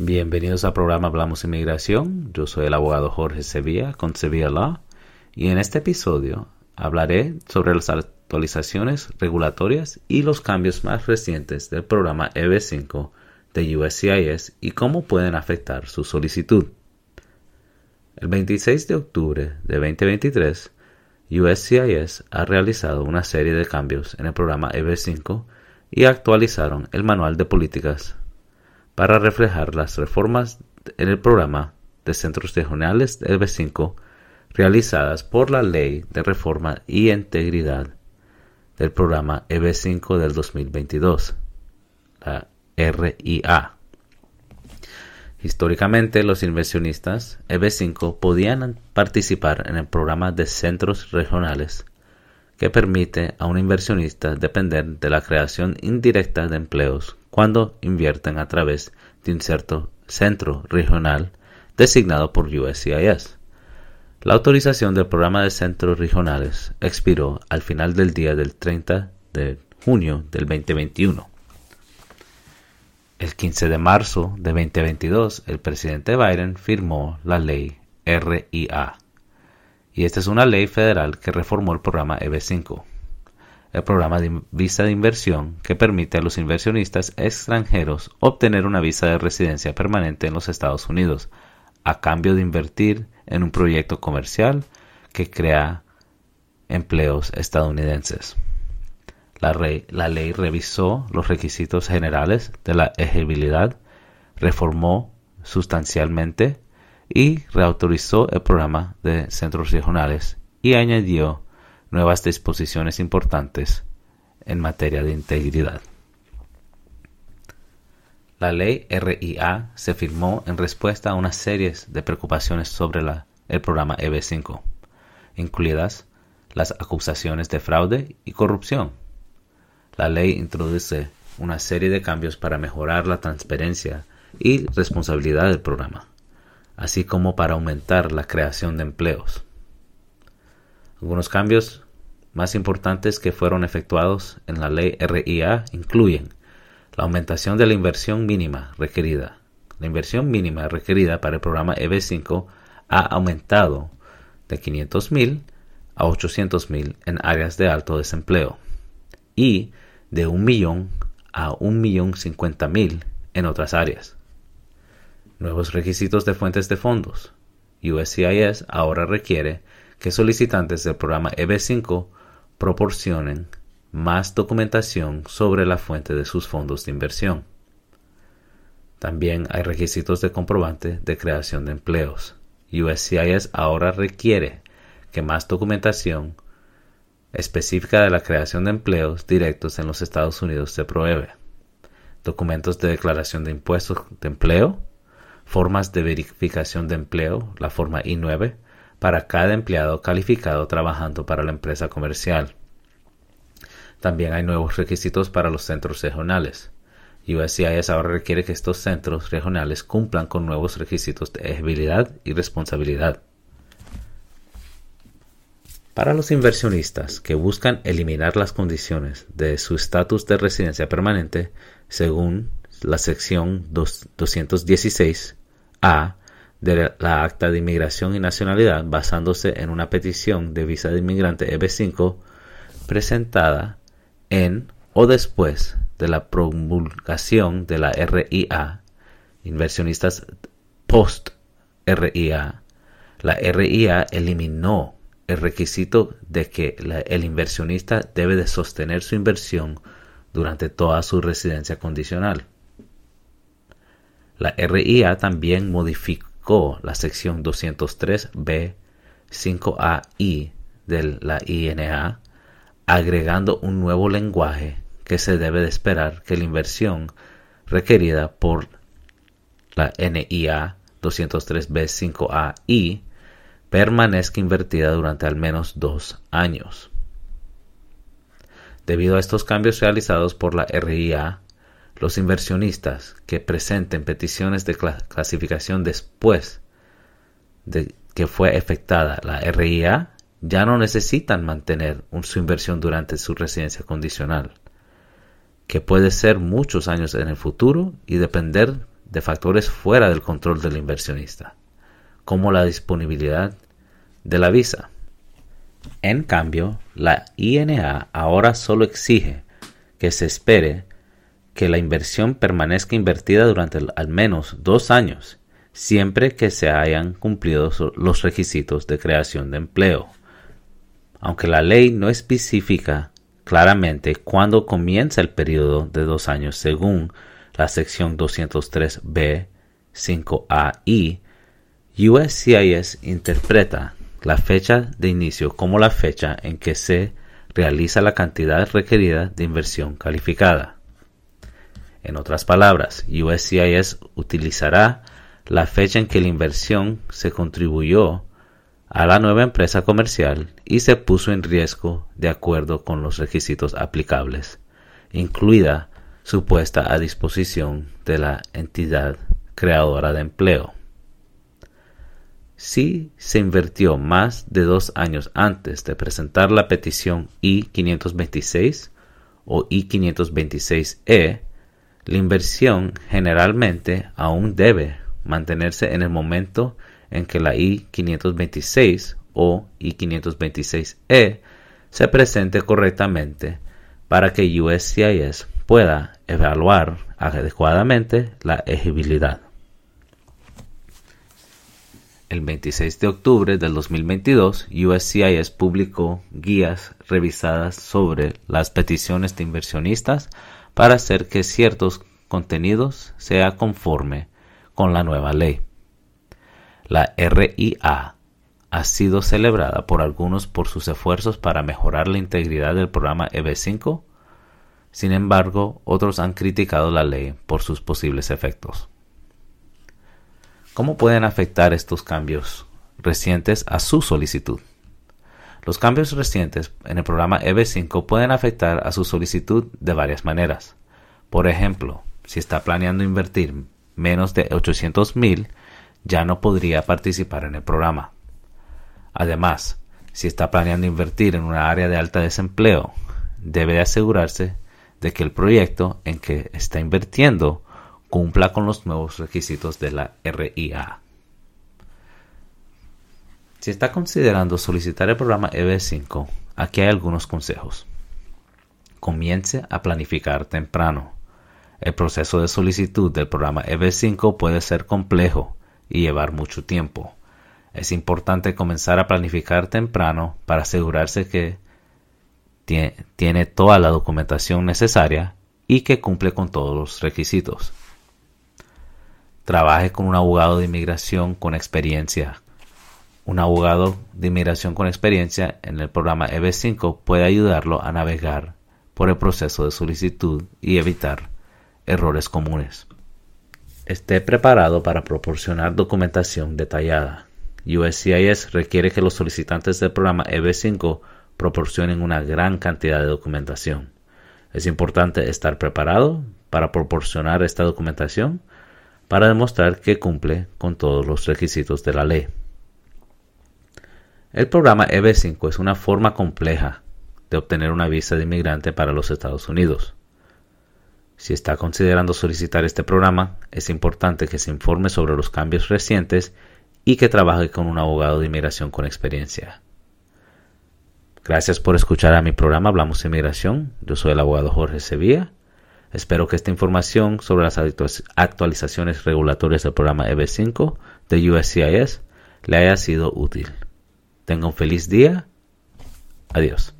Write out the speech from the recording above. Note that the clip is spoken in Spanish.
Bienvenidos al programa Hablamos Inmigración. Yo soy el abogado Jorge Sevilla con Sevilla Law y en este episodio hablaré sobre las actualizaciones regulatorias y los cambios más recientes del programa EB5 de USCIS y cómo pueden afectar su solicitud. El 26 de octubre de 2023, USCIS ha realizado una serie de cambios en el programa EB5 y actualizaron el manual de políticas para reflejar las reformas en el programa de centros regionales de EB5 realizadas por la Ley de Reforma y Integridad del programa EB5 del 2022, la RIA. Históricamente, los inversionistas EB5 podían participar en el programa de centros regionales que permite a un inversionista depender de la creación indirecta de empleos cuando invierten a través de un cierto centro regional designado por USCIS. La autorización del programa de centros regionales expiró al final del día del 30 de junio del 2021. El 15 de marzo de 2022, el presidente Biden firmó la ley RIA, y esta es una ley federal que reformó el programa EB5 programa de visa de inversión que permite a los inversionistas extranjeros obtener una visa de residencia permanente en los Estados Unidos a cambio de invertir en un proyecto comercial que crea empleos estadounidenses. La, la ley revisó los requisitos generales de la elegibilidad, reformó sustancialmente y reautorizó el programa de centros regionales y añadió nuevas disposiciones importantes en materia de integridad. La ley RIA se firmó en respuesta a una serie de preocupaciones sobre el programa EB5, incluidas las acusaciones de fraude y corrupción. La ley introduce una serie de cambios para mejorar la transparencia y responsabilidad del programa, así como para aumentar la creación de empleos. Algunos cambios más importantes que fueron efectuados en la ley RIA incluyen la aumentación de la inversión mínima requerida. La inversión mínima requerida para el programa EB5 ha aumentado de 500.000 a 800.000 en áreas de alto desempleo y de 1 millón a 1.050.000 en otras áreas. Nuevos requisitos de fuentes de fondos. USCIS ahora requiere que solicitantes del programa EB5 proporcionen más documentación sobre la fuente de sus fondos de inversión. También hay requisitos de comprobante de creación de empleos. USCIS ahora requiere que más documentación específica de la creación de empleos directos en los Estados Unidos se pruebe. Documentos de declaración de impuestos de empleo, formas de verificación de empleo, la forma I-9, para cada empleado calificado trabajando para la empresa comercial. También hay nuevos requisitos para los centros regionales. USCIS ahora requiere que estos centros regionales cumplan con nuevos requisitos de elegibilidad y responsabilidad. Para los inversionistas que buscan eliminar las condiciones de su estatus de residencia permanente, según la sección 216A de la Acta de Inmigración y Nacionalidad basándose en una petición de visa de inmigrante EB5 presentada en o después de la promulgación de la RIA, inversionistas post RIA, la RIA eliminó el requisito de que el inversionista debe de sostener su inversión durante toda su residencia condicional. La RIA también modificó la sección 203b 5AI de la INA, agregando un nuevo lenguaje que se debe de esperar que la inversión requerida por la NIA 203b 5AI permanezca invertida durante al menos dos años. Debido a estos cambios realizados por la RIA, los inversionistas que presenten peticiones de clasificación después de que fue efectada la RIA ya no necesitan mantener su inversión durante su residencia condicional, que puede ser muchos años en el futuro y depender de factores fuera del control del inversionista, como la disponibilidad de la visa. En cambio, la INA ahora solo exige que se espere que la inversión permanezca invertida durante al menos dos años, siempre que se hayan cumplido los requisitos de creación de empleo. Aunque la ley no especifica claramente cuándo comienza el periodo de dos años según la sección 203b 5a y USCIS interpreta la fecha de inicio como la fecha en que se realiza la cantidad requerida de inversión calificada. En otras palabras, USCIS utilizará la fecha en que la inversión se contribuyó a la nueva empresa comercial y se puso en riesgo de acuerdo con los requisitos aplicables, incluida su puesta a disposición de la entidad creadora de empleo. Si se invirtió más de dos años antes de presentar la petición I-526 o I-526E, la inversión generalmente aún debe mantenerse en el momento en que la I-526 o I-526E se presente correctamente para que USCIS pueda evaluar adecuadamente la elegibilidad. El 26 de octubre del 2022, USCIS publicó guías revisadas sobre las peticiones de inversionistas para hacer que ciertos contenidos sea conforme con la nueva ley. La RIA ha sido celebrada por algunos por sus esfuerzos para mejorar la integridad del programa EB5 sin embargo, otros han criticado la ley por sus posibles efectos. ¿Cómo pueden afectar estos cambios recientes a su solicitud? Los cambios recientes en el programa EB5 pueden afectar a su solicitud de varias maneras. Por ejemplo, si está planeando invertir menos de 800 mil, ya no podría participar en el programa. Además, si está planeando invertir en una área de alta desempleo, debe asegurarse de que el proyecto en que está invirtiendo cumpla con los nuevos requisitos de la RIA. Si está considerando solicitar el programa EB5, aquí hay algunos consejos. Comience a planificar temprano. El proceso de solicitud del programa EB5 puede ser complejo y llevar mucho tiempo. Es importante comenzar a planificar temprano para asegurarse que tiene toda la documentación necesaria y que cumple con todos los requisitos. Trabaje con un abogado de inmigración con experiencia. Un abogado de inmigración con experiencia en el programa EB5 puede ayudarlo a navegar por el proceso de solicitud y evitar errores comunes. Esté preparado para proporcionar documentación detallada. USCIS requiere que los solicitantes del programa EB5 proporcionen una gran cantidad de documentación. Es importante estar preparado para proporcionar esta documentación para demostrar que cumple con todos los requisitos de la ley. El programa EB5 es una forma compleja de obtener una visa de inmigrante para los Estados Unidos. Si está considerando solicitar este programa, es importante que se informe sobre los cambios recientes y que trabaje con un abogado de inmigración con experiencia. Gracias por escuchar a mi programa Hablamos de Inmigración. Yo soy el abogado Jorge Sevilla. Espero que esta información sobre las actualizaciones regulatorias del programa EB5 de USCIS le haya sido útil. Tenga un feliz día. Adiós.